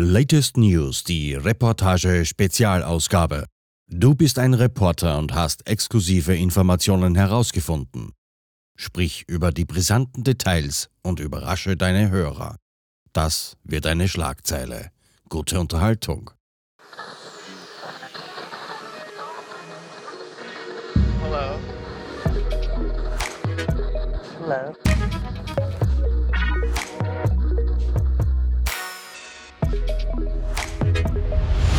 Latest News, die Reportage Spezialausgabe. Du bist ein Reporter und hast exklusive Informationen herausgefunden. Sprich über die brisanten Details und überrasche deine Hörer. Das wird eine Schlagzeile. Gute Unterhaltung. Hello. Hello.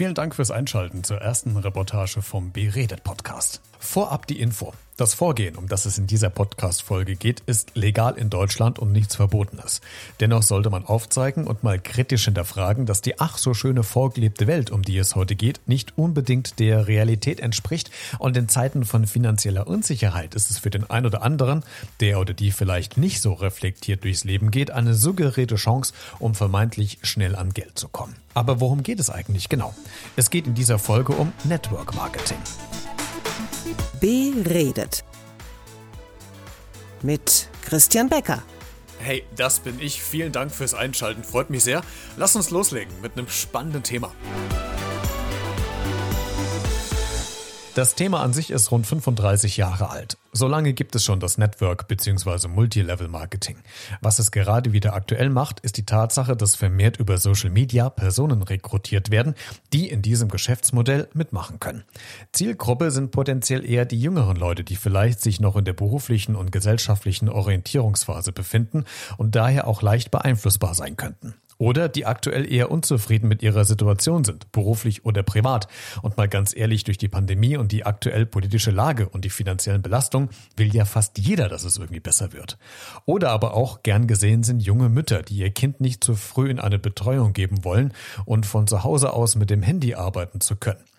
Vielen Dank fürs Einschalten zur ersten Reportage vom Beredet Podcast. Vorab die Info. Das Vorgehen, um das es in dieser Podcast-Folge geht, ist legal in Deutschland und nichts Verbotenes. Dennoch sollte man aufzeigen und mal kritisch hinterfragen, dass die ach so schöne vorgelebte Welt, um die es heute geht, nicht unbedingt der Realität entspricht und in Zeiten von finanzieller Unsicherheit ist es für den einen oder anderen, der oder die vielleicht nicht so reflektiert durchs Leben geht, eine suggerierte Chance, um vermeintlich schnell an Geld zu kommen. Aber worum geht es eigentlich genau? Es geht in dieser Folge um Network Marketing. Beredet. Mit Christian Becker. Hey, das bin ich. Vielen Dank fürs Einschalten. Freut mich sehr. Lass uns loslegen mit einem spannenden Thema. Das Thema an sich ist rund 35 Jahre alt. So lange gibt es schon das Network bzw. Multilevel-Marketing. Was es gerade wieder aktuell macht, ist die Tatsache, dass vermehrt über Social Media Personen rekrutiert werden, die in diesem Geschäftsmodell mitmachen können. Zielgruppe sind potenziell eher die jüngeren Leute, die vielleicht sich noch in der beruflichen und gesellschaftlichen Orientierungsphase befinden und daher auch leicht beeinflussbar sein könnten oder die aktuell eher unzufrieden mit ihrer Situation sind, beruflich oder privat. Und mal ganz ehrlich, durch die Pandemie und die aktuell politische Lage und die finanziellen Belastungen will ja fast jeder, dass es irgendwie besser wird. Oder aber auch gern gesehen sind junge Mütter, die ihr Kind nicht zu früh in eine Betreuung geben wollen und von zu Hause aus mit dem Handy arbeiten zu können.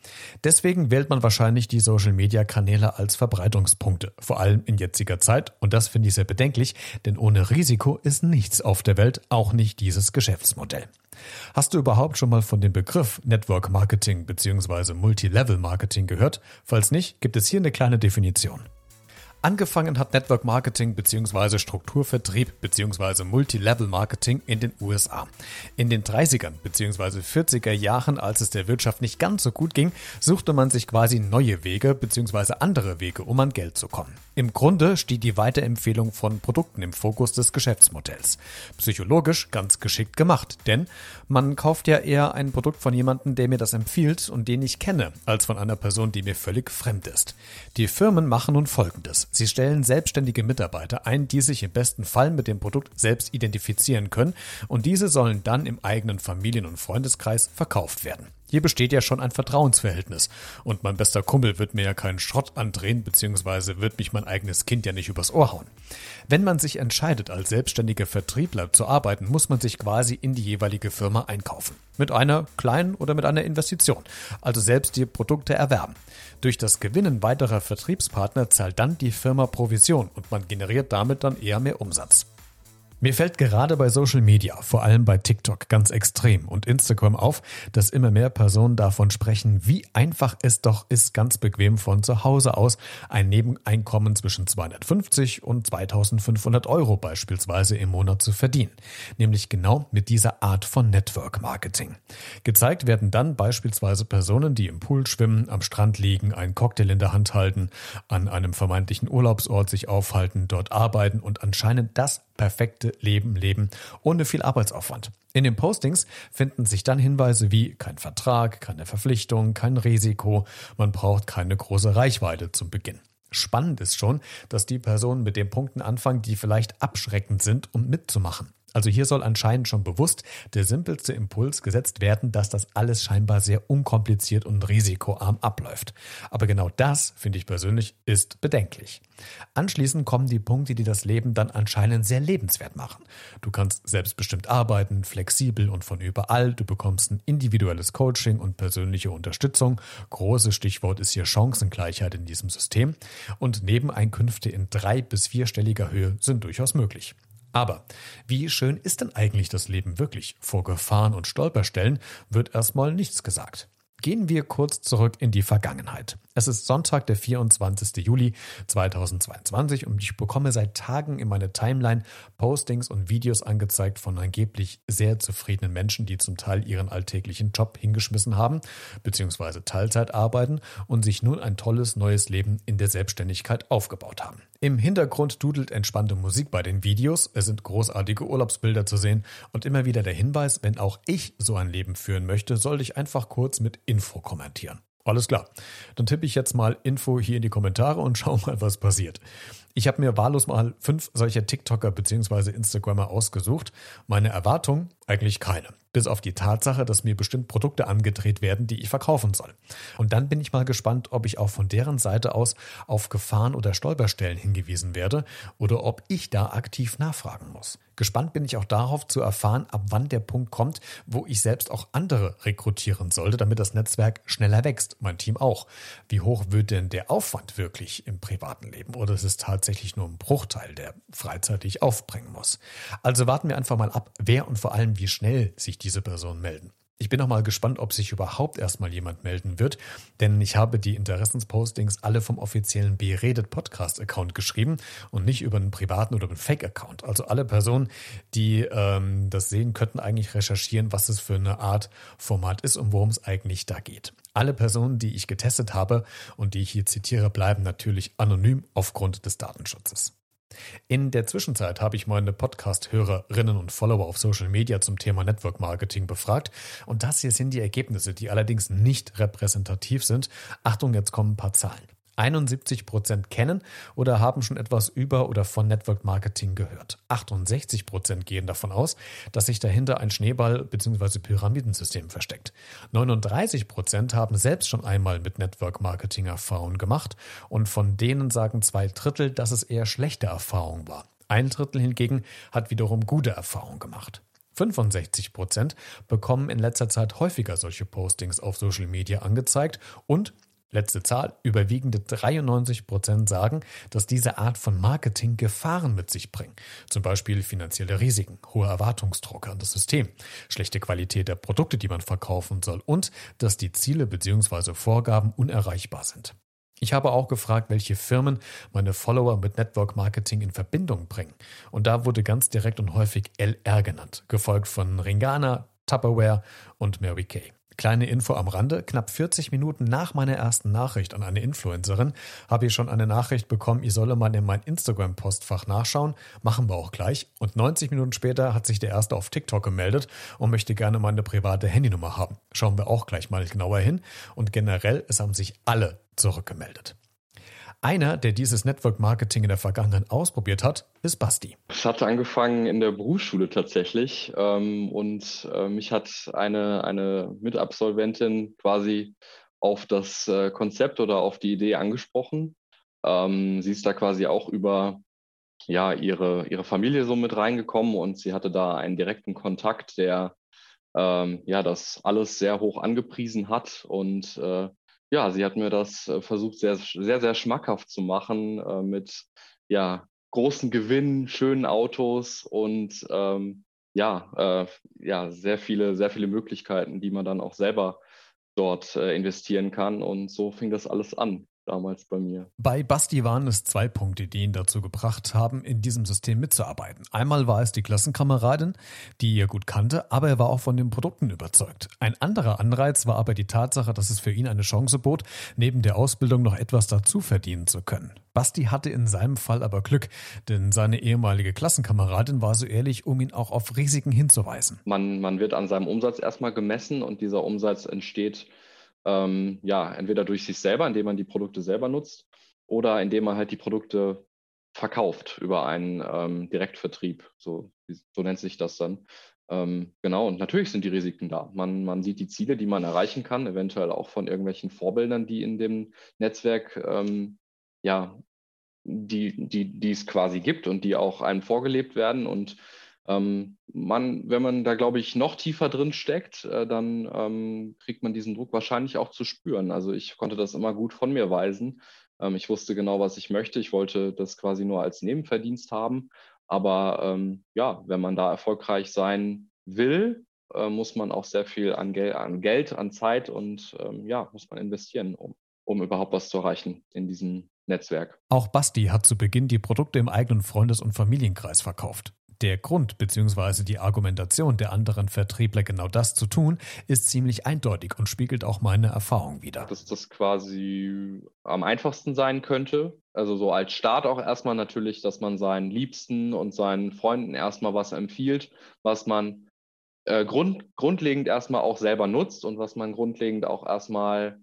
Deswegen wählt man wahrscheinlich die Social-Media-Kanäle als Verbreitungspunkte, vor allem in jetziger Zeit. Und das finde ich sehr bedenklich, denn ohne Risiko ist nichts auf der Welt, auch nicht dieses Geschäftsmodell. Hast du überhaupt schon mal von dem Begriff Network Marketing bzw. Multilevel Marketing gehört? Falls nicht, gibt es hier eine kleine Definition. Angefangen hat Network Marketing bzw. Strukturvertrieb bzw. Multilevel Marketing in den USA. In den 30ern bzw. 40er Jahren, als es der Wirtschaft nicht ganz so gut ging, suchte man sich quasi neue Wege bzw. andere Wege, um an Geld zu kommen. Im Grunde steht die Weiterempfehlung von Produkten im Fokus des Geschäftsmodells. Psychologisch ganz geschickt gemacht, denn man kauft ja eher ein Produkt von jemandem, der mir das empfiehlt und den ich kenne, als von einer Person, die mir völlig fremd ist. Die Firmen machen nun Folgendes. Sie stellen selbstständige Mitarbeiter ein, die sich im besten Fall mit dem Produkt selbst identifizieren können und diese sollen dann im eigenen Familien- und Freundeskreis verkauft werden. Hier besteht ja schon ein Vertrauensverhältnis. Und mein bester Kumpel wird mir ja keinen Schrott andrehen, beziehungsweise wird mich mein eigenes Kind ja nicht übers Ohr hauen. Wenn man sich entscheidet, als selbstständiger Vertriebler zu arbeiten, muss man sich quasi in die jeweilige Firma einkaufen. Mit einer kleinen oder mit einer Investition. Also selbst die Produkte erwerben. Durch das Gewinnen weiterer Vertriebspartner zahlt dann die Firma Provision und man generiert damit dann eher mehr Umsatz. Mir fällt gerade bei Social Media, vor allem bei TikTok, ganz extrem und Instagram auf, dass immer mehr Personen davon sprechen, wie einfach es doch ist, ganz bequem von zu Hause aus ein Nebeneinkommen zwischen 250 und 2500 Euro beispielsweise im Monat zu verdienen. Nämlich genau mit dieser Art von Network Marketing. Gezeigt werden dann beispielsweise Personen, die im Pool schwimmen, am Strand liegen, einen Cocktail in der Hand halten, an einem vermeintlichen Urlaubsort sich aufhalten, dort arbeiten und anscheinend das perfekte Leben leben, ohne viel Arbeitsaufwand. In den Postings finden sich dann Hinweise wie kein Vertrag, keine Verpflichtung, kein Risiko, man braucht keine große Reichweite zum Beginn. Spannend ist schon, dass die Personen mit den Punkten anfangen, die vielleicht abschreckend sind, um mitzumachen. Also hier soll anscheinend schon bewusst der simpelste Impuls gesetzt werden, dass das alles scheinbar sehr unkompliziert und risikoarm abläuft. Aber genau das, finde ich persönlich, ist bedenklich. Anschließend kommen die Punkte, die das Leben dann anscheinend sehr lebenswert machen. Du kannst selbstbestimmt arbeiten, flexibel und von überall. Du bekommst ein individuelles Coaching und persönliche Unterstützung. Großes Stichwort ist hier Chancengleichheit in diesem System. Und Nebeneinkünfte in drei- bis vierstelliger Höhe sind durchaus möglich. Aber wie schön ist denn eigentlich das Leben wirklich? Vor Gefahren und Stolperstellen wird erstmal nichts gesagt. Gehen wir kurz zurück in die Vergangenheit. Es ist Sonntag, der 24. Juli 2022 und ich bekomme seit Tagen in meine Timeline Postings und Videos angezeigt von angeblich sehr zufriedenen Menschen, die zum Teil ihren alltäglichen Job hingeschmissen haben, beziehungsweise Teilzeit arbeiten und sich nun ein tolles neues Leben in der Selbstständigkeit aufgebaut haben. Im Hintergrund dudelt entspannte Musik bei den Videos, es sind großartige Urlaubsbilder zu sehen und immer wieder der Hinweis, wenn auch ich so ein Leben führen möchte, sollte ich einfach kurz mit Info kommentieren. Alles klar. Dann tippe ich jetzt mal Info hier in die Kommentare und schau mal, was passiert. Ich habe mir wahllos mal fünf solcher TikToker bzw. Instagrammer ausgesucht. Meine Erwartung eigentlich keine. Bis auf die Tatsache, dass mir bestimmt Produkte angedreht werden, die ich verkaufen soll. Und dann bin ich mal gespannt, ob ich auch von deren Seite aus auf Gefahren oder Stolperstellen hingewiesen werde oder ob ich da aktiv nachfragen muss. Gespannt bin ich auch darauf zu erfahren, ab wann der Punkt kommt, wo ich selbst auch andere rekrutieren sollte, damit das Netzwerk schneller wächst, mein Team auch. Wie hoch wird denn der Aufwand wirklich im privaten Leben? Oder ist es tatsächlich nur ein Bruchteil der Freizeit, die ich aufbringen muss? Also warten wir einfach mal ab, wer und vor allem wie schnell sich diese Personen melden. Ich bin noch mal gespannt, ob sich überhaupt erstmal jemand melden wird, denn ich habe die Interessenspostings alle vom offiziellen Beredet Podcast Account geschrieben und nicht über einen privaten oder einen Fake Account. Also alle Personen, die ähm, das sehen, könnten eigentlich recherchieren, was es für eine Art Format ist und worum es eigentlich da geht. Alle Personen, die ich getestet habe und die ich hier zitiere, bleiben natürlich anonym aufgrund des Datenschutzes. In der Zwischenzeit habe ich meine Podcast-Hörerinnen und Follower auf Social Media zum Thema Network Marketing befragt. Und das hier sind die Ergebnisse, die allerdings nicht repräsentativ sind. Achtung, jetzt kommen ein paar Zahlen. 71 Prozent kennen oder haben schon etwas über oder von Network Marketing gehört. 68 Prozent gehen davon aus, dass sich dahinter ein Schneeball- bzw. Pyramidensystem versteckt. 39 Prozent haben selbst schon einmal mit Network Marketing Erfahrungen gemacht und von denen sagen zwei Drittel, dass es eher schlechte Erfahrungen war. Ein Drittel hingegen hat wiederum gute Erfahrungen gemacht. 65 Prozent bekommen in letzter Zeit häufiger solche Postings auf Social Media angezeigt und Letzte Zahl, überwiegende 93 Prozent sagen, dass diese Art von Marketing Gefahren mit sich bringen. Zum Beispiel finanzielle Risiken, hohe Erwartungsdruck an das System, schlechte Qualität der Produkte, die man verkaufen soll und dass die Ziele bzw. Vorgaben unerreichbar sind. Ich habe auch gefragt, welche Firmen meine Follower mit Network Marketing in Verbindung bringen. Und da wurde ganz direkt und häufig LR genannt, gefolgt von Ringana, Tupperware und Mary Kay. Kleine Info am Rande. Knapp 40 Minuten nach meiner ersten Nachricht an eine Influencerin habe ich schon eine Nachricht bekommen, ich solle mal in mein Instagram-Postfach nachschauen. Machen wir auch gleich. Und 90 Minuten später hat sich der erste auf TikTok gemeldet und möchte gerne meine private Handynummer haben. Schauen wir auch gleich mal genauer hin. Und generell, es haben sich alle zurückgemeldet. Einer, der dieses Network Marketing in der Vergangenheit ausprobiert hat, ist Basti. Es hatte angefangen in der Berufsschule tatsächlich ähm, und äh, mich hat eine, eine Mitabsolventin quasi auf das äh, Konzept oder auf die Idee angesprochen. Ähm, sie ist da quasi auch über ja, ihre, ihre Familie so mit reingekommen und sie hatte da einen direkten Kontakt, der ähm, ja das alles sehr hoch angepriesen hat und äh, ja, sie hat mir das äh, versucht, sehr, sehr, sehr schmackhaft zu machen äh, mit ja, großen Gewinnen, schönen Autos und ähm, ja, äh, ja, sehr viele, sehr viele Möglichkeiten, die man dann auch selber dort äh, investieren kann. Und so fing das alles an damals bei mir. Bei Basti waren es zwei Punkte, die ihn dazu gebracht haben, in diesem System mitzuarbeiten. Einmal war es die Klassenkameradin, die er gut kannte, aber er war auch von den Produkten überzeugt. Ein anderer Anreiz war aber die Tatsache, dass es für ihn eine Chance bot, neben der Ausbildung noch etwas dazu verdienen zu können. Basti hatte in seinem Fall aber Glück, denn seine ehemalige Klassenkameradin war so ehrlich, um ihn auch auf Risiken hinzuweisen. Man, man wird an seinem Umsatz erstmal gemessen und dieser Umsatz entsteht ähm, ja, entweder durch sich selber, indem man die Produkte selber nutzt, oder indem man halt die Produkte verkauft über einen ähm, Direktvertrieb. So, so nennt sich das dann. Ähm, genau, und natürlich sind die Risiken da. Man, man sieht die Ziele, die man erreichen kann, eventuell auch von irgendwelchen Vorbildern, die in dem Netzwerk ähm, ja, die, die, die es quasi gibt und die auch einem vorgelebt werden. Und man, wenn man da, glaube ich, noch tiefer drin steckt, äh, dann ähm, kriegt man diesen Druck wahrscheinlich auch zu spüren. Also ich konnte das immer gut von mir weisen. Ähm, ich wusste genau, was ich möchte. Ich wollte das quasi nur als Nebenverdienst haben. Aber ähm, ja, wenn man da erfolgreich sein will, äh, muss man auch sehr viel an, Gel an Geld, an Zeit und ähm, ja, muss man investieren, um, um überhaupt was zu erreichen in diesem Netzwerk. Auch Basti hat zu Beginn die Produkte im eigenen Freundes- und Familienkreis verkauft. Der Grund bzw. die Argumentation der anderen Vertriebler, genau das zu tun, ist ziemlich eindeutig und spiegelt auch meine Erfahrung wider. Dass das quasi am einfachsten sein könnte. Also so als Start auch erstmal natürlich, dass man seinen Liebsten und seinen Freunden erstmal was empfiehlt, was man äh, grund, grundlegend erstmal auch selber nutzt und was man grundlegend auch erstmal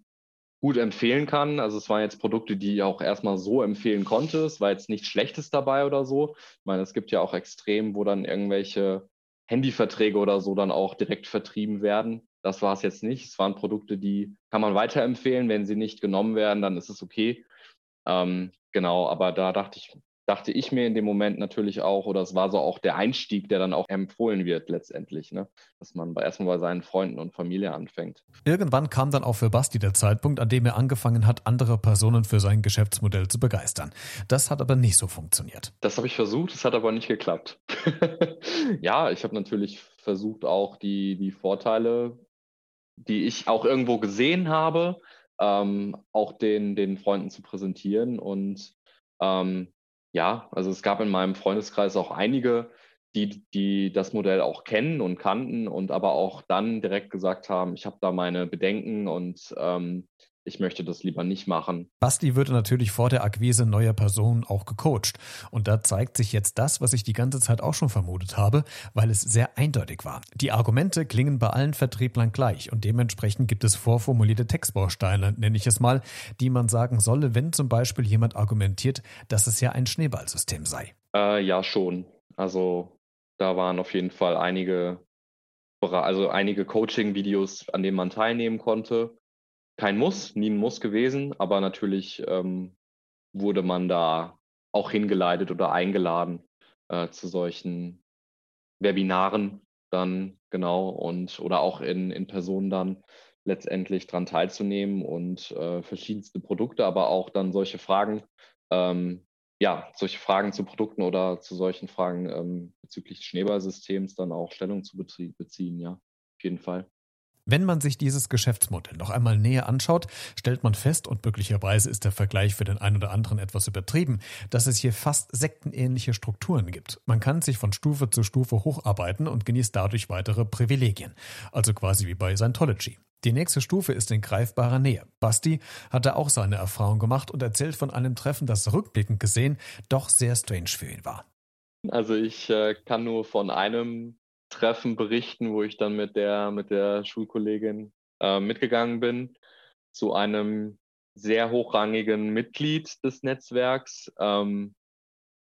gut empfehlen kann. Also es waren jetzt Produkte, die ich auch erstmal so empfehlen konnte. Es war jetzt nichts Schlechtes dabei oder so. Ich meine, es gibt ja auch Extrem, wo dann irgendwelche Handyverträge oder so dann auch direkt vertrieben werden. Das war es jetzt nicht. Es waren Produkte, die kann man weiterempfehlen. Wenn sie nicht genommen werden, dann ist es okay. Ähm, genau, aber da dachte ich, dachte ich mir in dem Moment natürlich auch, oder es war so auch der Einstieg, der dann auch empfohlen wird letztendlich, ne? dass man erstmal bei seinen Freunden und Familie anfängt. Irgendwann kam dann auch für Basti der Zeitpunkt, an dem er angefangen hat, andere Personen für sein Geschäftsmodell zu begeistern. Das hat aber nicht so funktioniert. Das habe ich versucht, es hat aber nicht geklappt. ja, ich habe natürlich versucht, auch die, die Vorteile, die ich auch irgendwo gesehen habe, ähm, auch den, den Freunden zu präsentieren und ähm, ja, also es gab in meinem Freundeskreis auch einige, die, die das Modell auch kennen und kannten und aber auch dann direkt gesagt haben, ich habe da meine Bedenken und ähm, ich möchte das lieber nicht machen. Basti würde natürlich vor der Akquise neuer Personen auch gecoacht. Und da zeigt sich jetzt das, was ich die ganze Zeit auch schon vermutet habe, weil es sehr eindeutig war. Die Argumente klingen bei allen Vertrieblern gleich und dementsprechend gibt es vorformulierte Textbausteine, nenne ich es mal, die man sagen solle, wenn zum Beispiel jemand argumentiert, dass es ja ein Schneeballsystem sei. Äh, ja, schon. Also da waren auf jeden Fall einige also einige Coaching-Videos, an denen man teilnehmen konnte kein Muss, nie ein Muss gewesen, aber natürlich ähm, wurde man da auch hingeleitet oder eingeladen äh, zu solchen Webinaren dann genau und oder auch in, in Person dann letztendlich dran teilzunehmen und äh, verschiedenste Produkte, aber auch dann solche Fragen, ähm, ja, solche Fragen zu Produkten oder zu solchen Fragen ähm, bezüglich des Schneeballsystems dann auch Stellung zu beziehen, ja, auf jeden Fall. Wenn man sich dieses Geschäftsmodell noch einmal näher anschaut, stellt man fest, und möglicherweise ist der Vergleich für den einen oder anderen etwas übertrieben, dass es hier fast sektenähnliche Strukturen gibt. Man kann sich von Stufe zu Stufe hocharbeiten und genießt dadurch weitere Privilegien. Also quasi wie bei Scientology. Die nächste Stufe ist in greifbarer Nähe. Basti hatte auch seine Erfahrung gemacht und erzählt von einem Treffen, das rückblickend gesehen doch sehr strange für ihn war. Also ich äh, kann nur von einem Treffen berichten, wo ich dann mit der, mit der Schulkollegin äh, mitgegangen bin, zu einem sehr hochrangigen Mitglied des Netzwerks. Ähm,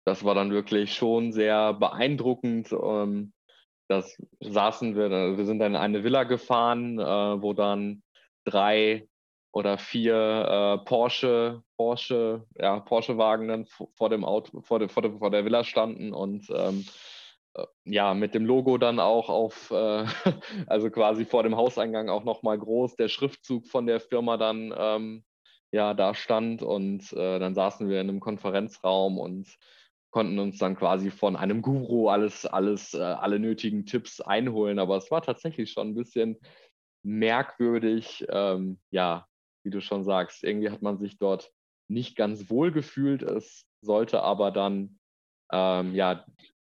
das war dann wirklich schon sehr beeindruckend. Ähm, das saßen wir, wir sind dann in eine Villa gefahren, äh, wo dann drei oder vier äh, Porsche, Porsche, ja, Porsche-Wagen dann vor dem Auto, vor, de, vor, de, vor der Villa standen und ähm, äh, ja, mit dem Logo dann auch auf, äh, also quasi vor dem Hauseingang auch nochmal groß, der Schriftzug von der Firma dann ähm, ja da stand und äh, dann saßen wir in einem Konferenzraum und konnten uns dann quasi von einem Guru alles, alles, äh, alle nötigen Tipps einholen. Aber es war tatsächlich schon ein bisschen merkwürdig. Ähm, ja, wie du schon sagst, irgendwie hat man sich dort nicht ganz wohl gefühlt. Es sollte aber dann ähm, ja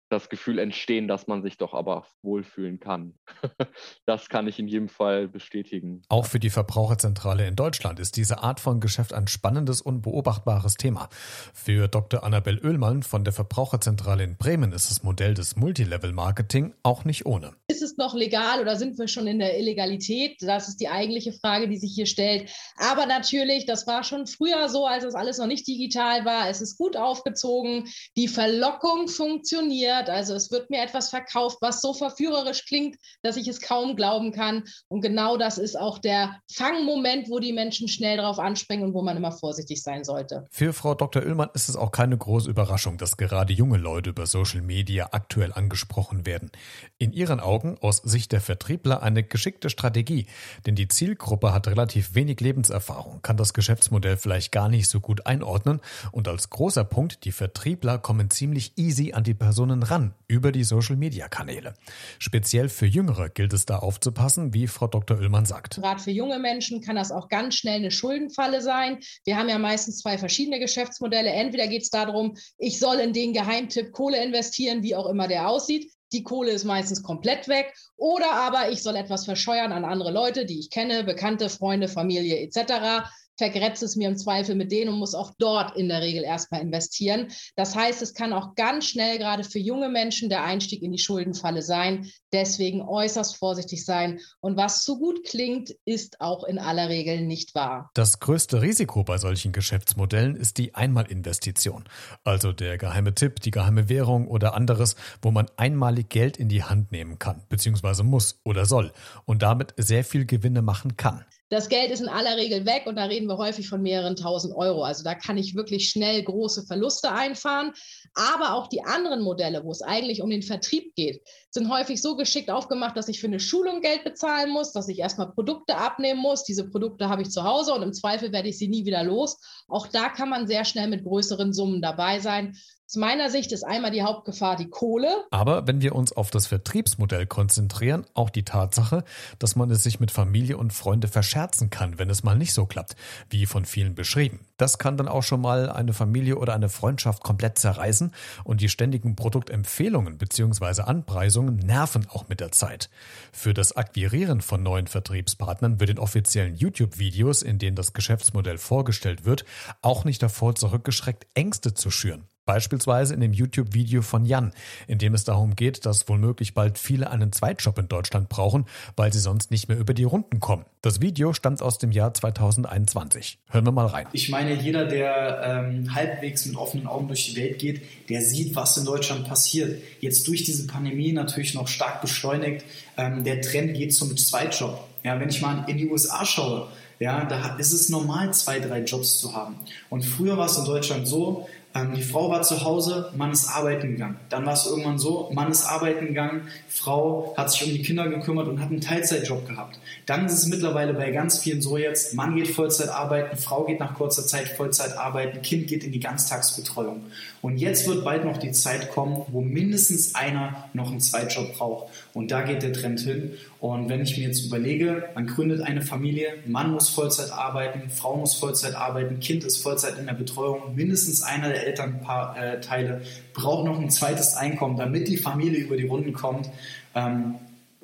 das Gefühl entstehen, dass man sich doch aber wohlfühlen kann. das kann ich in jedem Fall bestätigen. Auch für die Verbraucherzentrale in Deutschland ist diese Art von Geschäft ein spannendes und beobachtbares Thema. Für Dr. Annabel Oehlmann von der Verbraucherzentrale in Bremen ist das Modell des Multilevel-Marketing auch nicht ohne. Ist es noch legal oder sind wir schon in der Illegalität? Das ist die eigentliche Frage, die sich hier stellt. Aber natürlich, das war schon früher so, als das alles noch nicht digital war. Es ist gut aufgezogen. Die Verlockung funktioniert verführt. Also es wird mir etwas verkauft, was so verführerisch klingt, dass ich es kaum glauben kann. Und genau das ist auch der Fangmoment, wo die Menschen schnell darauf anspringen und wo man immer vorsichtig sein sollte. Für Frau Dr. Ullmann ist es auch keine große Überraschung, dass gerade junge Leute über Social Media aktuell angesprochen werden. In ihren Augen aus Sicht der Vertriebler eine geschickte Strategie, denn die Zielgruppe hat relativ wenig Lebenserfahrung, kann das Geschäftsmodell vielleicht gar nicht so gut einordnen und als großer Punkt, die Vertriebler kommen ziemlich easy an die Personen ran über die Social-Media-Kanäle. Speziell für Jüngere gilt es da aufzupassen, wie Frau Dr. Ullmann sagt. Gerade für junge Menschen kann das auch ganz schnell eine Schuldenfalle sein. Wir haben ja meistens zwei verschiedene Geschäftsmodelle. Entweder geht es darum, ich soll in den Geheimtipp Kohle investieren, wie auch immer der aussieht. Die Kohle ist meistens komplett weg. Oder aber ich soll etwas verscheuern an andere Leute, die ich kenne, Bekannte, Freunde, Familie etc vergrätze es mir im Zweifel mit denen und muss auch dort in der Regel erstmal investieren. Das heißt, es kann auch ganz schnell gerade für junge Menschen der Einstieg in die Schuldenfalle sein. Deswegen äußerst vorsichtig sein. Und was zu gut klingt, ist auch in aller Regel nicht wahr. Das größte Risiko bei solchen Geschäftsmodellen ist die Einmalinvestition. Also der geheime Tipp, die geheime Währung oder anderes, wo man einmalig Geld in die Hand nehmen kann, beziehungsweise muss oder soll und damit sehr viel Gewinne machen kann. Das Geld ist in aller Regel weg und da reden wir häufig von mehreren tausend Euro. Also da kann ich wirklich schnell große Verluste einfahren. Aber auch die anderen Modelle, wo es eigentlich um den Vertrieb geht, sind häufig so geschickt aufgemacht, dass ich für eine Schulung Geld bezahlen muss, dass ich erstmal Produkte abnehmen muss. Diese Produkte habe ich zu Hause und im Zweifel werde ich sie nie wieder los. Auch da kann man sehr schnell mit größeren Summen dabei sein. Aus meiner Sicht ist einmal die Hauptgefahr die Kohle. Aber wenn wir uns auf das Vertriebsmodell konzentrieren, auch die Tatsache, dass man es sich mit Familie und Freunde verscherzen kann, wenn es mal nicht so klappt, wie von vielen beschrieben. Das kann dann auch schon mal eine Familie oder eine Freundschaft komplett zerreißen und die ständigen Produktempfehlungen bzw. Anpreisungen nerven auch mit der Zeit. Für das Akquirieren von neuen Vertriebspartnern wird in offiziellen YouTube-Videos, in denen das Geschäftsmodell vorgestellt wird, auch nicht davor zurückgeschreckt, Ängste zu schüren. Beispielsweise in dem YouTube-Video von Jan, in dem es darum geht, dass womöglich bald viele einen Zweitjob in Deutschland brauchen, weil sie sonst nicht mehr über die Runden kommen. Das Video stammt aus dem Jahr 2021. Hören wir mal rein. Ich meine, jeder, der ähm, halbwegs mit offenen Augen durch die Welt geht, der sieht, was in Deutschland passiert. Jetzt durch diese Pandemie natürlich noch stark beschleunigt. Ähm, der Trend geht zum Zweitjob. Ja, wenn ich mal in die USA schaue, ja, da ist es normal, zwei, drei Jobs zu haben. Und früher war es in Deutschland so, die Frau war zu Hause, Mann ist arbeiten gegangen. Dann war es irgendwann so, Mann ist arbeiten gegangen, Frau hat sich um die Kinder gekümmert und hat einen Teilzeitjob gehabt. Dann ist es mittlerweile bei ganz vielen so jetzt, Mann geht Vollzeit arbeiten, Frau geht nach kurzer Zeit Vollzeit arbeiten, Kind geht in die Ganztagsbetreuung. Und jetzt wird bald noch die Zeit kommen, wo mindestens einer noch einen Zweitjob braucht. Und da geht der Trend hin. Und wenn ich mir jetzt überlege, man gründet eine Familie, Mann muss Vollzeit arbeiten, Frau muss Vollzeit arbeiten, Kind ist Vollzeit in der Betreuung, mindestens einer der Elternteile braucht noch ein zweites Einkommen, damit die Familie über die Runden kommt. Ähm,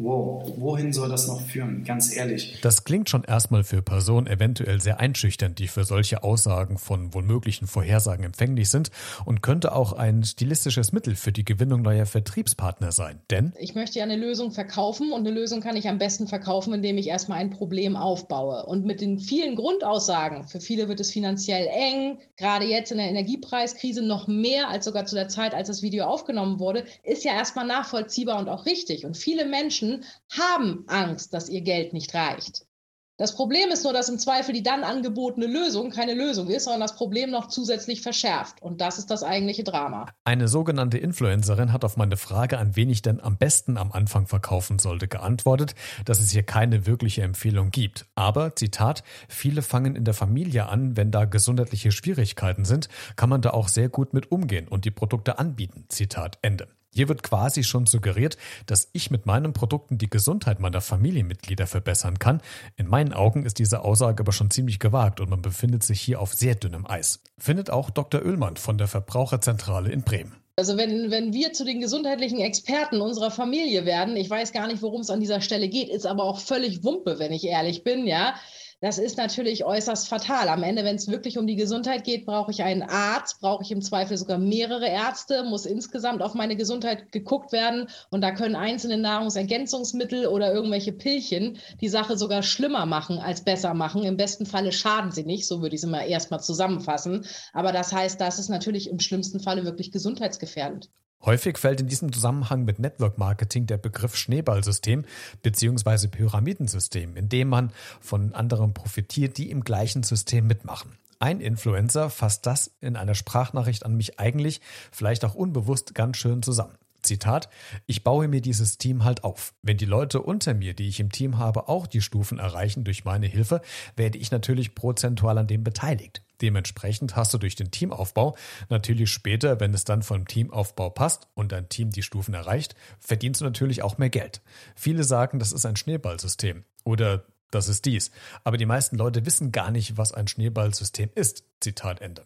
wow, wohin soll das noch führen? Ganz ehrlich. Das klingt schon erstmal für Personen eventuell sehr einschüchternd, die für solche Aussagen von wohl möglichen Vorhersagen empfänglich sind und könnte auch ein stilistisches Mittel für die Gewinnung neuer Vertriebspartner sein. Denn ich möchte ja eine Lösung verkaufen und eine Lösung kann ich am besten verkaufen, indem ich erstmal ein Problem aufbaue. Und mit den vielen Grundaussagen, für viele wird es finanziell eng, gerade jetzt in der Energiepreiskrise noch mehr als sogar zu der Zeit, als das Video aufgenommen wurde, ist ja erstmal nachvollziehbar und auch richtig. Und viele Menschen haben Angst, dass ihr Geld nicht reicht. Das Problem ist nur, dass im Zweifel die dann angebotene Lösung keine Lösung ist, sondern das Problem noch zusätzlich verschärft. Und das ist das eigentliche Drama. Eine sogenannte Influencerin hat auf meine Frage, an wen ich denn am besten am Anfang verkaufen sollte, geantwortet, dass es hier keine wirkliche Empfehlung gibt. Aber, Zitat, viele fangen in der Familie an, wenn da gesundheitliche Schwierigkeiten sind, kann man da auch sehr gut mit umgehen und die Produkte anbieten. Zitat Ende. Hier wird quasi schon suggeriert, dass ich mit meinen Produkten die Gesundheit meiner Familienmitglieder verbessern kann. In meinen Augen ist diese Aussage aber schon ziemlich gewagt und man befindet sich hier auf sehr dünnem Eis. Findet auch Dr. Oehlmann von der Verbraucherzentrale in Bremen. Also wenn, wenn wir zu den gesundheitlichen Experten unserer Familie werden, ich weiß gar nicht, worum es an dieser Stelle geht, ist aber auch völlig Wumpe, wenn ich ehrlich bin, ja. Das ist natürlich äußerst fatal. Am Ende, wenn es wirklich um die Gesundheit geht, brauche ich einen Arzt, brauche ich im Zweifel sogar mehrere Ärzte, muss insgesamt auf meine Gesundheit geguckt werden. Und da können einzelne Nahrungsergänzungsmittel oder irgendwelche Pillchen die Sache sogar schlimmer machen als besser machen. Im besten Falle schaden sie nicht, so würde ich es immer erstmal zusammenfassen. Aber das heißt, das ist natürlich im schlimmsten Falle wirklich gesundheitsgefährdend. Häufig fällt in diesem Zusammenhang mit Network Marketing der Begriff Schneeballsystem bzw. Pyramidensystem, in dem man von anderen profitiert, die im gleichen System mitmachen. Ein Influencer fasst das in einer Sprachnachricht an mich eigentlich, vielleicht auch unbewusst, ganz schön zusammen. Zitat, ich baue mir dieses Team halt auf. Wenn die Leute unter mir, die ich im Team habe, auch die Stufen erreichen durch meine Hilfe, werde ich natürlich prozentual an dem beteiligt. Dementsprechend hast du durch den Teamaufbau natürlich später, wenn es dann vom Teamaufbau passt und dein Team die Stufen erreicht, verdienst du natürlich auch mehr Geld. Viele sagen, das ist ein Schneeballsystem oder das ist dies. Aber die meisten Leute wissen gar nicht, was ein Schneeballsystem ist. Zitat Ende.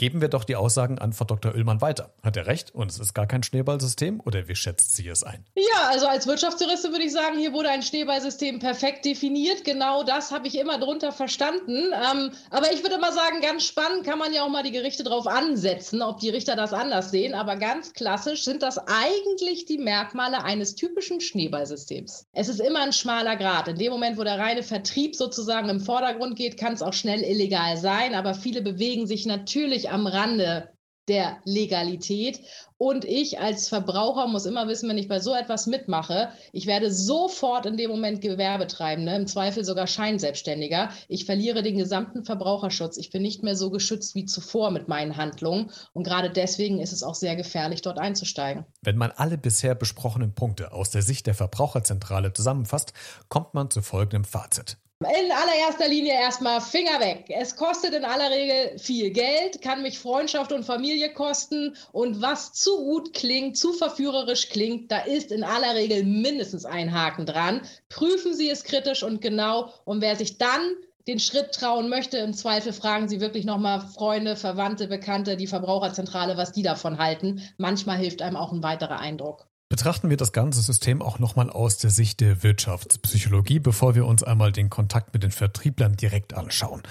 Geben wir doch die Aussagen an Frau Dr. Oehlmann weiter. Hat er recht und es ist gar kein Schneeballsystem oder wie schätzt sie es ein? Ja, also als Wirtschaftsjuriste würde ich sagen, hier wurde ein Schneeballsystem perfekt definiert. Genau das habe ich immer drunter verstanden. Ähm, aber ich würde mal sagen, ganz spannend kann man ja auch mal die Gerichte drauf ansetzen, ob die Richter das anders sehen. Aber ganz klassisch sind das eigentlich die Merkmale eines typischen Schneeballsystems. Es ist immer ein schmaler Grad. In dem Moment, wo der reine Vertrieb sozusagen im Vordergrund geht, kann es auch schnell illegal sein. Aber viele bewegen sich natürlich am Rande der Legalität. Und ich als Verbraucher muss immer wissen, wenn ich bei so etwas mitmache, ich werde sofort in dem Moment Gewerbetreibende, im Zweifel sogar Scheinselbstständiger. Ich verliere den gesamten Verbraucherschutz. Ich bin nicht mehr so geschützt wie zuvor mit meinen Handlungen. Und gerade deswegen ist es auch sehr gefährlich, dort einzusteigen. Wenn man alle bisher besprochenen Punkte aus der Sicht der Verbraucherzentrale zusammenfasst, kommt man zu folgendem Fazit. In allererster Linie erstmal Finger weg. Es kostet in aller Regel viel Geld, kann mich Freundschaft und Familie kosten. Und was zu gut klingt, zu verführerisch klingt, da ist in aller Regel mindestens ein Haken dran. Prüfen Sie es kritisch und genau. Und wer sich dann den Schritt trauen möchte, im Zweifel fragen Sie wirklich nochmal Freunde, Verwandte, Bekannte, die Verbraucherzentrale, was die davon halten. Manchmal hilft einem auch ein weiterer Eindruck. Betrachten wir das ganze System auch nochmal aus der Sicht der Wirtschaftspsychologie, bevor wir uns einmal den Kontakt mit den Vertrieblern direkt anschauen.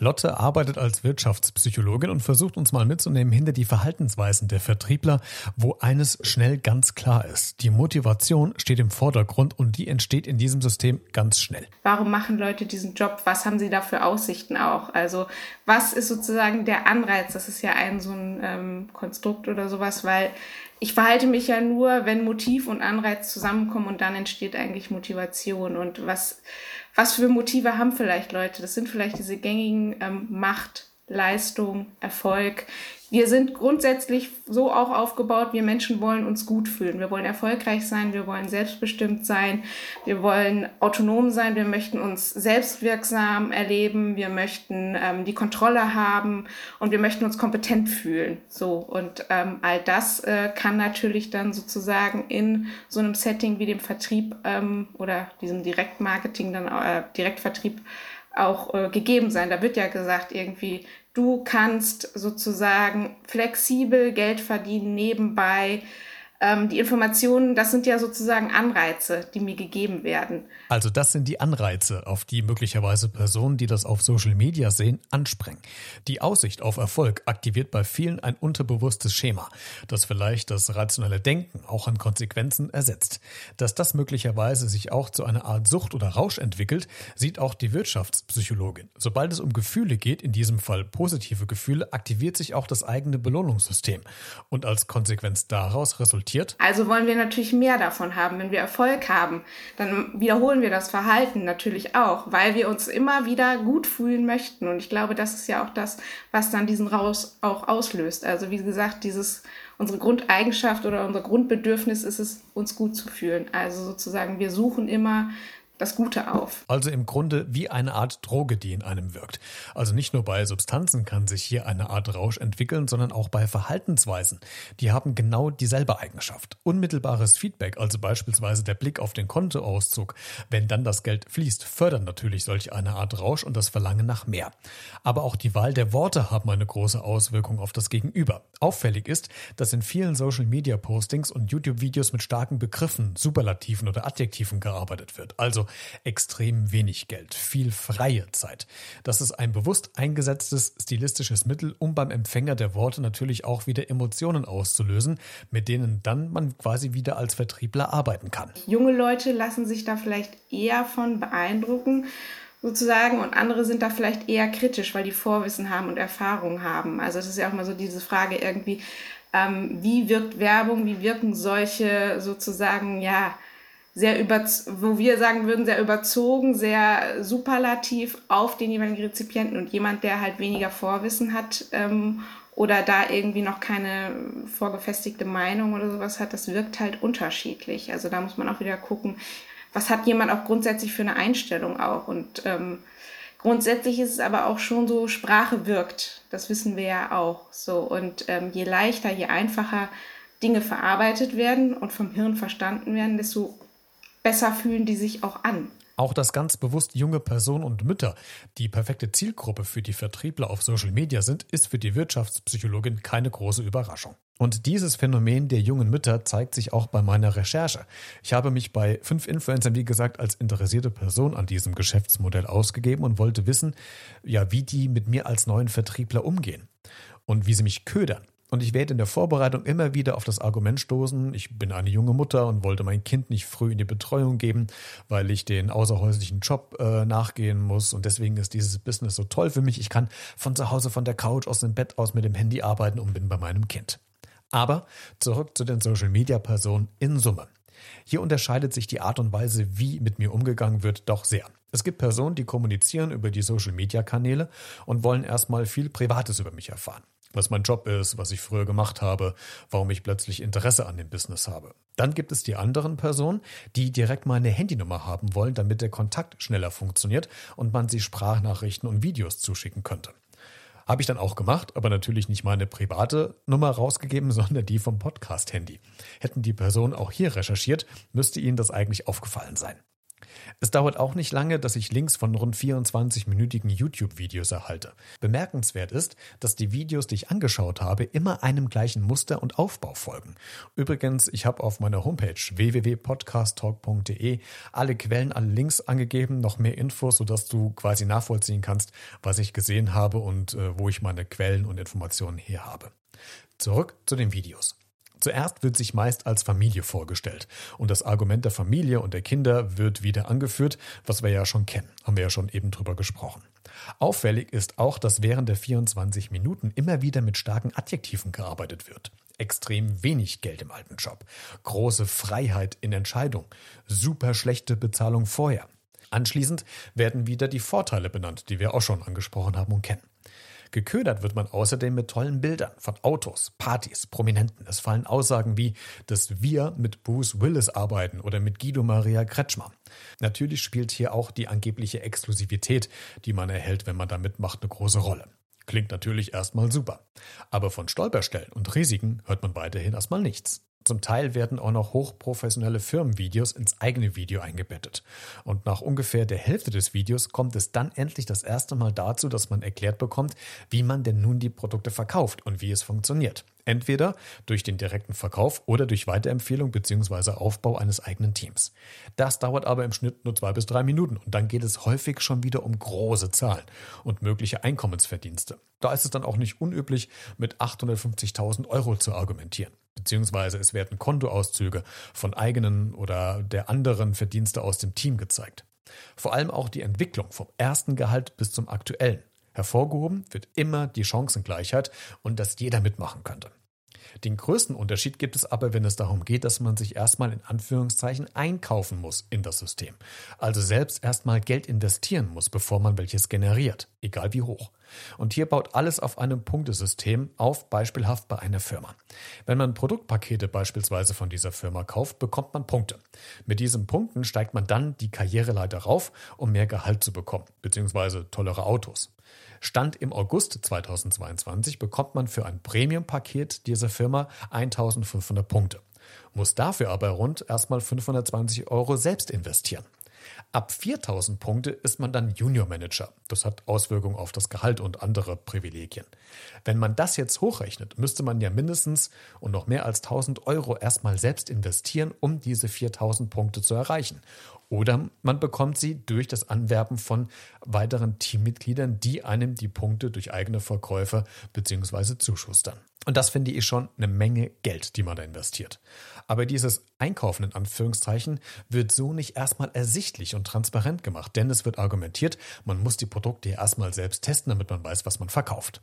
Lotte arbeitet als Wirtschaftspsychologin und versucht uns mal mitzunehmen hinter die Verhaltensweisen der Vertriebler, wo eines schnell ganz klar ist. Die Motivation steht im Vordergrund und die entsteht in diesem System ganz schnell. Warum machen Leute diesen Job? Was haben sie da für Aussichten auch? Also was ist sozusagen der Anreiz? Das ist ja ein so ein ähm, Konstrukt oder sowas, weil ich verhalte mich ja nur, wenn Motiv und Anreiz zusammenkommen und dann entsteht eigentlich Motivation. Und was, was für Motive haben vielleicht Leute? Das sind vielleicht diese gängigen ähm, Macht, Leistung, Erfolg, wir sind grundsätzlich so auch aufgebaut, wir Menschen wollen uns gut fühlen. Wir wollen erfolgreich sein, wir wollen selbstbestimmt sein, wir wollen autonom sein, wir möchten uns selbstwirksam erleben, wir möchten ähm, die Kontrolle haben und wir möchten uns kompetent fühlen. So, und ähm, all das äh, kann natürlich dann sozusagen in so einem Setting wie dem Vertrieb ähm, oder diesem Direktmarketing, dann äh, Direktvertrieb auch äh, gegeben sein. Da wird ja gesagt, irgendwie, Du kannst sozusagen flexibel Geld verdienen nebenbei ähm, die Informationen, das sind ja sozusagen Anreize, die mir gegeben werden. Also das sind die Anreize, auf die möglicherweise Personen, die das auf Social Media sehen, anspringen. Die Aussicht auf Erfolg aktiviert bei vielen ein unterbewusstes Schema, das vielleicht das rationelle Denken auch an Konsequenzen ersetzt. Dass das möglicherweise sich auch zu einer Art Sucht oder Rausch entwickelt, sieht auch die Wirtschaftspsychologin. Sobald es um Gefühle geht, in diesem Fall positive Gefühle, aktiviert sich auch das eigene Belohnungssystem. Und als Konsequenz daraus resultiert resultiert? Also wollen wir natürlich mehr davon haben. Wenn wir Erfolg haben, dann wiederholen wir das Verhalten natürlich auch, weil wir uns immer wieder gut fühlen möchten. Und ich glaube, das ist ja auch das, was dann diesen Raus auch auslöst. Also wie gesagt, dieses unsere Grundeigenschaft oder unser Grundbedürfnis ist es, uns gut zu fühlen. Also sozusagen, wir suchen immer das Gute auf. Also im Grunde wie eine Art Droge, die in einem wirkt. Also nicht nur bei Substanzen kann sich hier eine Art Rausch entwickeln, sondern auch bei Verhaltensweisen. Die haben genau dieselbe Eigenschaft. Unmittelbares Feedback, also beispielsweise der Blick auf den Kontoauszug, wenn dann das Geld fließt, fördern natürlich solch eine Art Rausch und das Verlangen nach mehr. Aber auch die Wahl der Worte haben eine große Auswirkung auf das Gegenüber. Auffällig ist, dass in vielen Social Media Postings und YouTube Videos mit starken Begriffen, Superlativen oder Adjektiven gearbeitet wird. Also extrem wenig Geld, viel freie Zeit. Das ist ein bewusst eingesetztes stilistisches Mittel, um beim Empfänger der Worte natürlich auch wieder Emotionen auszulösen, mit denen dann man quasi wieder als Vertriebler arbeiten kann. Junge Leute lassen sich da vielleicht eher von beeindrucken sozusagen und andere sind da vielleicht eher kritisch, weil die Vorwissen haben und Erfahrung haben. Also es ist ja auch mal so diese Frage irgendwie, ähm, wie wirkt Werbung, wie wirken solche sozusagen, ja, sehr über, wo wir sagen würden, sehr überzogen, sehr superlativ auf den jeweiligen Rezipienten und jemand, der halt weniger Vorwissen hat ähm, oder da irgendwie noch keine vorgefestigte Meinung oder sowas hat, das wirkt halt unterschiedlich. Also da muss man auch wieder gucken, was hat jemand auch grundsätzlich für eine Einstellung auch und ähm, Grundsätzlich ist es aber auch schon so, Sprache wirkt. Das wissen wir ja auch so. Und ähm, je leichter, je einfacher Dinge verarbeitet werden und vom Hirn verstanden werden, desto besser fühlen die sich auch an. Auch dass ganz bewusst junge Personen und Mütter die perfekte Zielgruppe für die Vertriebler auf Social Media sind, ist für die Wirtschaftspsychologin keine große Überraschung. Und dieses Phänomen der jungen Mütter zeigt sich auch bei meiner Recherche. Ich habe mich bei fünf Influencern, wie gesagt, als interessierte Person an diesem Geschäftsmodell ausgegeben und wollte wissen, ja, wie die mit mir als neuen Vertriebler umgehen und wie sie mich ködern. Und ich werde in der Vorbereitung immer wieder auf das Argument stoßen, ich bin eine junge Mutter und wollte mein Kind nicht früh in die Betreuung geben, weil ich den außerhäuslichen Job äh, nachgehen muss. Und deswegen ist dieses Business so toll für mich. Ich kann von zu Hause, von der Couch, aus dem Bett aus mit dem Handy arbeiten und bin bei meinem Kind. Aber zurück zu den Social-Media-Personen in Summe. Hier unterscheidet sich die Art und Weise, wie mit mir umgegangen wird, doch sehr. Es gibt Personen, die kommunizieren über die Social-Media-Kanäle und wollen erstmal viel Privates über mich erfahren was mein Job ist, was ich früher gemacht habe, warum ich plötzlich Interesse an dem Business habe. Dann gibt es die anderen Personen, die direkt meine Handynummer haben wollen, damit der Kontakt schneller funktioniert und man sie Sprachnachrichten und Videos zuschicken könnte. Habe ich dann auch gemacht, aber natürlich nicht meine private Nummer rausgegeben, sondern die vom Podcast-Handy. Hätten die Personen auch hier recherchiert, müsste ihnen das eigentlich aufgefallen sein. Es dauert auch nicht lange, dass ich Links von rund 24-minütigen YouTube-Videos erhalte. Bemerkenswert ist, dass die Videos, die ich angeschaut habe, immer einem gleichen Muster und Aufbau folgen. Übrigens, ich habe auf meiner Homepage www.podcasttalk.de alle Quellen, alle Links angegeben, noch mehr Infos, sodass du quasi nachvollziehen kannst, was ich gesehen habe und äh, wo ich meine Quellen und Informationen her habe. Zurück zu den Videos. Zuerst wird sich meist als Familie vorgestellt und das Argument der Familie und der Kinder wird wieder angeführt, was wir ja schon kennen, haben wir ja schon eben drüber gesprochen. Auffällig ist auch, dass während der 24 Minuten immer wieder mit starken Adjektiven gearbeitet wird. Extrem wenig Geld im alten Job, große Freiheit in Entscheidung, super schlechte Bezahlung vorher. Anschließend werden wieder die Vorteile benannt, die wir auch schon angesprochen haben und kennen. Geködert wird man außerdem mit tollen Bildern von Autos, Partys, Prominenten. Es fallen Aussagen wie, dass wir mit Bruce Willis arbeiten oder mit Guido Maria Kretschmer. Natürlich spielt hier auch die angebliche Exklusivität, die man erhält, wenn man da mitmacht, eine große Rolle. Klingt natürlich erstmal super. Aber von Stolperstellen und Risiken hört man weiterhin erstmal nichts. Zum Teil werden auch noch hochprofessionelle Firmenvideos ins eigene Video eingebettet. Und nach ungefähr der Hälfte des Videos kommt es dann endlich das erste Mal dazu, dass man erklärt bekommt, wie man denn nun die Produkte verkauft und wie es funktioniert. Entweder durch den direkten Verkauf oder durch Weiterempfehlung bzw. Aufbau eines eigenen Teams. Das dauert aber im Schnitt nur zwei bis drei Minuten und dann geht es häufig schon wieder um große Zahlen und mögliche Einkommensverdienste. Da ist es dann auch nicht unüblich, mit 850.000 Euro zu argumentieren. Beziehungsweise es werden Kontoauszüge von eigenen oder der anderen Verdienste aus dem Team gezeigt. Vor allem auch die Entwicklung vom ersten Gehalt bis zum aktuellen. Hervorgehoben wird immer die Chancengleichheit und dass jeder mitmachen könnte. Den größten Unterschied gibt es aber, wenn es darum geht, dass man sich erstmal in Anführungszeichen einkaufen muss in das System. Also selbst erstmal Geld investieren muss, bevor man welches generiert, egal wie hoch. Und hier baut alles auf einem Punktesystem auf, beispielhaft bei einer Firma. Wenn man Produktpakete beispielsweise von dieser Firma kauft, bekommt man Punkte. Mit diesen Punkten steigt man dann die Karriereleiter rauf, um mehr Gehalt zu bekommen, beziehungsweise tollere Autos. Stand im August 2022 bekommt man für ein Premium-Paket dieser Firma 1500 Punkte, muss dafür aber rund erstmal 520 Euro selbst investieren. Ab 4000 Punkte ist man dann Junior Manager. Das hat Auswirkungen auf das Gehalt und andere Privilegien. Wenn man das jetzt hochrechnet, müsste man ja mindestens und noch mehr als 1000 Euro erstmal selbst investieren, um diese 4000 Punkte zu erreichen. Oder man bekommt sie durch das Anwerben von weiteren Teammitgliedern, die einem die Punkte durch eigene Verkäufe bzw. zuschustern. Und das finde ich schon eine Menge Geld, die man da investiert. Aber dieses Einkaufen in Anführungszeichen wird so nicht erstmal ersichtlich und transparent gemacht, denn es wird argumentiert, man muss die Produkte ja erstmal selbst testen, damit man weiß, was man verkauft.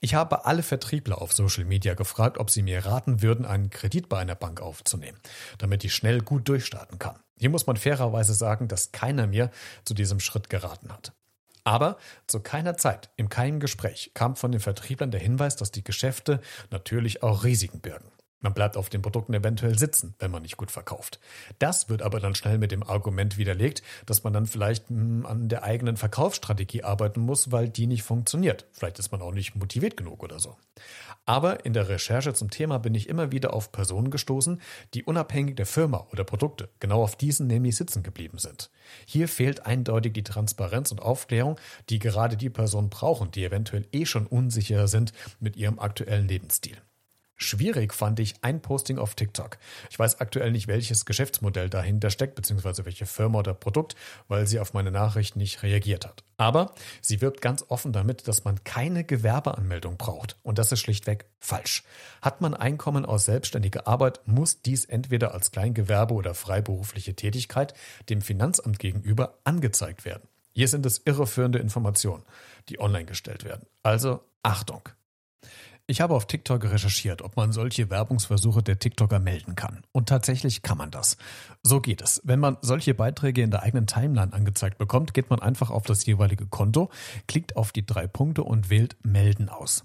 Ich habe alle Vertriebler auf Social Media gefragt, ob sie mir raten würden, einen Kredit bei einer Bank aufzunehmen, damit ich schnell gut durchstarten kann. Hier muss man fairerweise sagen, dass keiner mir zu diesem Schritt geraten hat. Aber zu keiner Zeit, in keinem Gespräch kam von den Vertrieblern der Hinweis, dass die Geschäfte natürlich auch Risiken birgen. Man bleibt auf den Produkten eventuell sitzen, wenn man nicht gut verkauft. Das wird aber dann schnell mit dem Argument widerlegt, dass man dann vielleicht hm, an der eigenen Verkaufsstrategie arbeiten muss, weil die nicht funktioniert. Vielleicht ist man auch nicht motiviert genug oder so. Aber in der Recherche zum Thema bin ich immer wieder auf Personen gestoßen, die unabhängig der Firma oder Produkte genau auf diesen nämlich sitzen geblieben sind. Hier fehlt eindeutig die Transparenz und Aufklärung, die gerade die Personen brauchen, die eventuell eh schon unsicher sind mit ihrem aktuellen Lebensstil. Schwierig fand ich ein Posting auf TikTok. Ich weiß aktuell nicht, welches Geschäftsmodell dahinter steckt, beziehungsweise welche Firma oder Produkt, weil sie auf meine Nachricht nicht reagiert hat. Aber sie wirbt ganz offen damit, dass man keine Gewerbeanmeldung braucht. Und das ist schlichtweg falsch. Hat man Einkommen aus selbstständiger Arbeit, muss dies entweder als Kleingewerbe oder freiberufliche Tätigkeit dem Finanzamt gegenüber angezeigt werden. Hier sind es irreführende Informationen, die online gestellt werden. Also Achtung! Ich habe auf TikTok recherchiert, ob man solche Werbungsversuche der TikToker melden kann. Und tatsächlich kann man das. So geht es. Wenn man solche Beiträge in der eigenen Timeline angezeigt bekommt, geht man einfach auf das jeweilige Konto, klickt auf die drei Punkte und wählt Melden aus.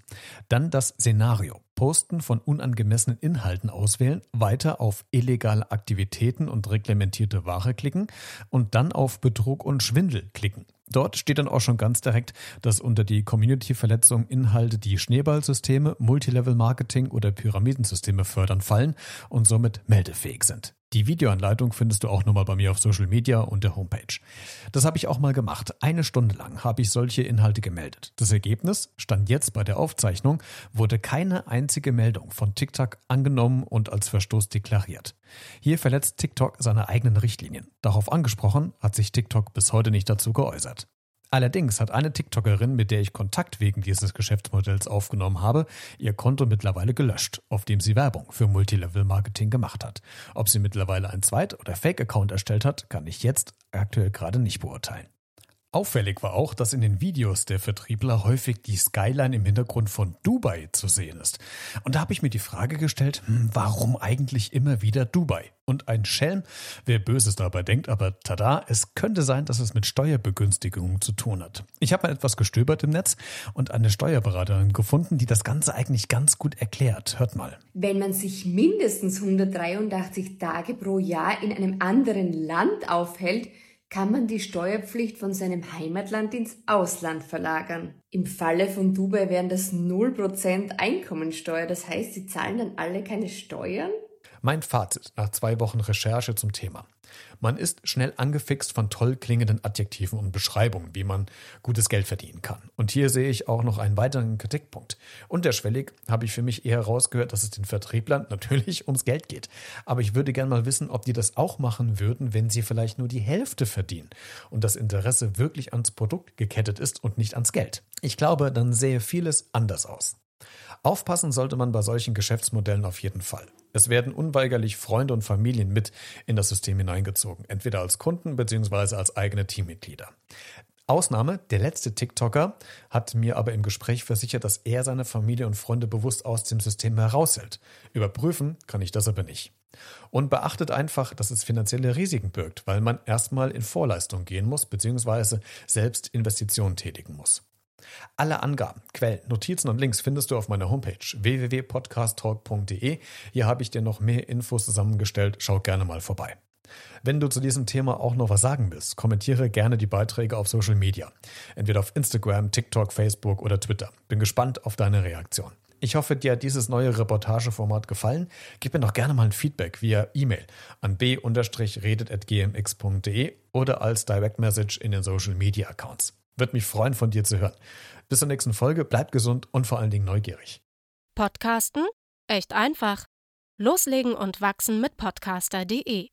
Dann das Szenario. Posten von unangemessenen Inhalten auswählen, weiter auf illegale Aktivitäten und reglementierte Ware klicken und dann auf Betrug und Schwindel klicken. Dort steht dann auch schon ganz direkt, dass unter die Community-Verletzung Inhalte, die Schneeballsysteme, Multilevel-Marketing oder Pyramidensysteme fördern, fallen und somit meldefähig sind. Die Videoanleitung findest du auch nochmal bei mir auf Social Media und der Homepage. Das habe ich auch mal gemacht. Eine Stunde lang habe ich solche Inhalte gemeldet. Das Ergebnis stand jetzt bei der Aufzeichnung, wurde keine einzige Meldung von TikTok angenommen und als Verstoß deklariert. Hier verletzt TikTok seine eigenen Richtlinien. Darauf angesprochen hat sich TikTok bis heute nicht dazu geäußert. Allerdings hat eine TikTokerin, mit der ich Kontakt wegen dieses Geschäftsmodells aufgenommen habe, ihr Konto mittlerweile gelöscht, auf dem sie Werbung für Multilevel-Marketing gemacht hat. Ob sie mittlerweile ein Zweit- oder Fake-Account erstellt hat, kann ich jetzt aktuell gerade nicht beurteilen. Auffällig war auch, dass in den Videos der Vertriebler häufig die Skyline im Hintergrund von Dubai zu sehen ist. Und da habe ich mir die Frage gestellt, hm, warum eigentlich immer wieder Dubai? Und ein Schelm, wer Böses dabei denkt, aber tada, es könnte sein, dass es mit Steuerbegünstigungen zu tun hat. Ich habe mal etwas gestöbert im Netz und eine Steuerberaterin gefunden, die das Ganze eigentlich ganz gut erklärt. Hört mal. Wenn man sich mindestens 183 Tage pro Jahr in einem anderen Land aufhält, kann man die Steuerpflicht von seinem Heimatland ins Ausland verlagern. Im Falle von Dubai wären das 0% Einkommensteuer, das heißt, sie zahlen dann alle keine Steuern? Mein Fazit nach zwei Wochen Recherche zum Thema. Man ist schnell angefixt von toll klingenden Adjektiven und Beschreibungen, wie man gutes Geld verdienen kann. Und hier sehe ich auch noch einen weiteren Kritikpunkt. Unterschwellig habe ich für mich eher rausgehört, dass es den Vertrieblern natürlich ums Geld geht. Aber ich würde gerne mal wissen, ob die das auch machen würden, wenn sie vielleicht nur die Hälfte verdienen und das Interesse wirklich ans Produkt gekettet ist und nicht ans Geld. Ich glaube, dann sähe vieles anders aus. Aufpassen sollte man bei solchen Geschäftsmodellen auf jeden Fall. Es werden unweigerlich Freunde und Familien mit in das System hineingezogen, entweder als Kunden bzw. als eigene Teammitglieder. Ausnahme, der letzte TikToker hat mir aber im Gespräch versichert, dass er seine Familie und Freunde bewusst aus dem System heraushält. Überprüfen kann ich das aber nicht. Und beachtet einfach, dass es finanzielle Risiken birgt, weil man erstmal in Vorleistung gehen muss bzw. selbst Investitionen tätigen muss. Alle Angaben, Quellen, Notizen und Links findest du auf meiner Homepage www.podcasttalk.de. Hier habe ich dir noch mehr Infos zusammengestellt. Schau gerne mal vorbei. Wenn du zu diesem Thema auch noch was sagen willst, kommentiere gerne die Beiträge auf Social Media. Entweder auf Instagram, TikTok, Facebook oder Twitter. Bin gespannt auf deine Reaktion. Ich hoffe, dir hat dieses neue Reportageformat gefallen. Gib mir doch gerne mal ein Feedback via E-Mail an b-redet.gmx.de oder als Direct Message in den Social Media Accounts. Würde mich freuen, von dir zu hören. Bis zur nächsten Folge, bleib gesund und vor allen Dingen neugierig. Podcasten? Echt einfach. Loslegen und wachsen mit podcaster.de